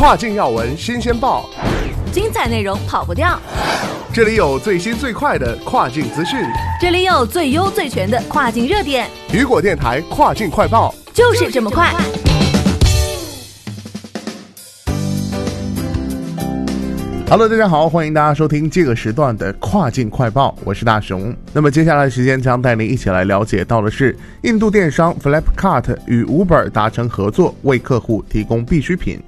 跨境要闻新鲜报，精彩内容跑不掉。这里有最新最快的跨境资讯，这里有最优最全的跨境热点。雨果电台跨境快报就是这么快。Hello，大家好，欢迎大家收听这个时段的跨境快报，我是大熊。那么接下来的时间将带您一起来了解到的是，印度电商 Flipkart 与 Uber 达成合作，为客户提供必需品。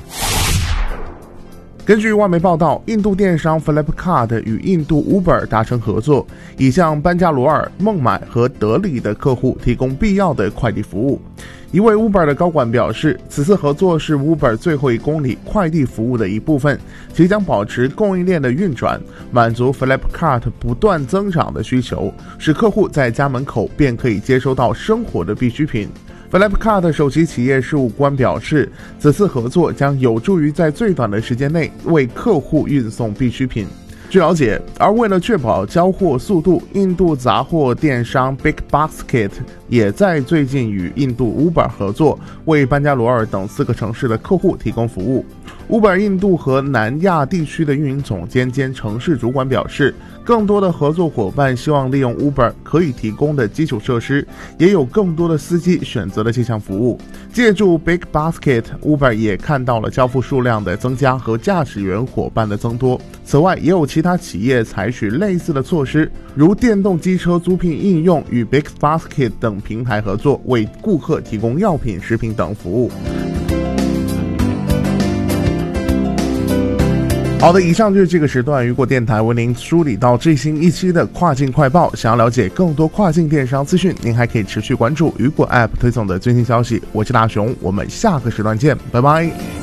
根据外媒报道，印度电商 Flipkart 与印度 Uber 达成合作，已向班加罗尔、孟买和德里的客户提供必要的快递服务。一位 Uber 的高管表示，此次合作是 Uber 最后一公里快递服务的一部分，即将保持供应链的运转，满足 Flipkart 不断增长的需求，使客户在家门口便可以接收到生活的必需品。Flipkart 首席企业事务官表示，此次合作将有助于在最短的时间内为客户运送必需品。据了解，而为了确保交货速度，印度杂货电商 Big Basket 也在最近与印度 Uber 合作，为班加罗尔等四个城市的客户提供服务。Uber 印度和南亚地区的运营总监兼城市主管表示，更多的合作伙伴希望利用 Uber 可以提供的基础设施，也有更多的司机选择了这项服务。借助 Big Basket，Uber 也看到了交付数量的增加和驾驶员伙伴的增多。此外，也有其他企业采取类似的措施，如电动机车租赁应用与 Big Basket 等平台合作，为顾客提供药品、食品等服务。好的，以上就是这个时段雨果电台为您梳理到最新一期的跨境快报。想要了解更多跨境电商资讯，您还可以持续关注雨果 App 推送的最新消息。我是大熊，我们下个时段见，拜拜。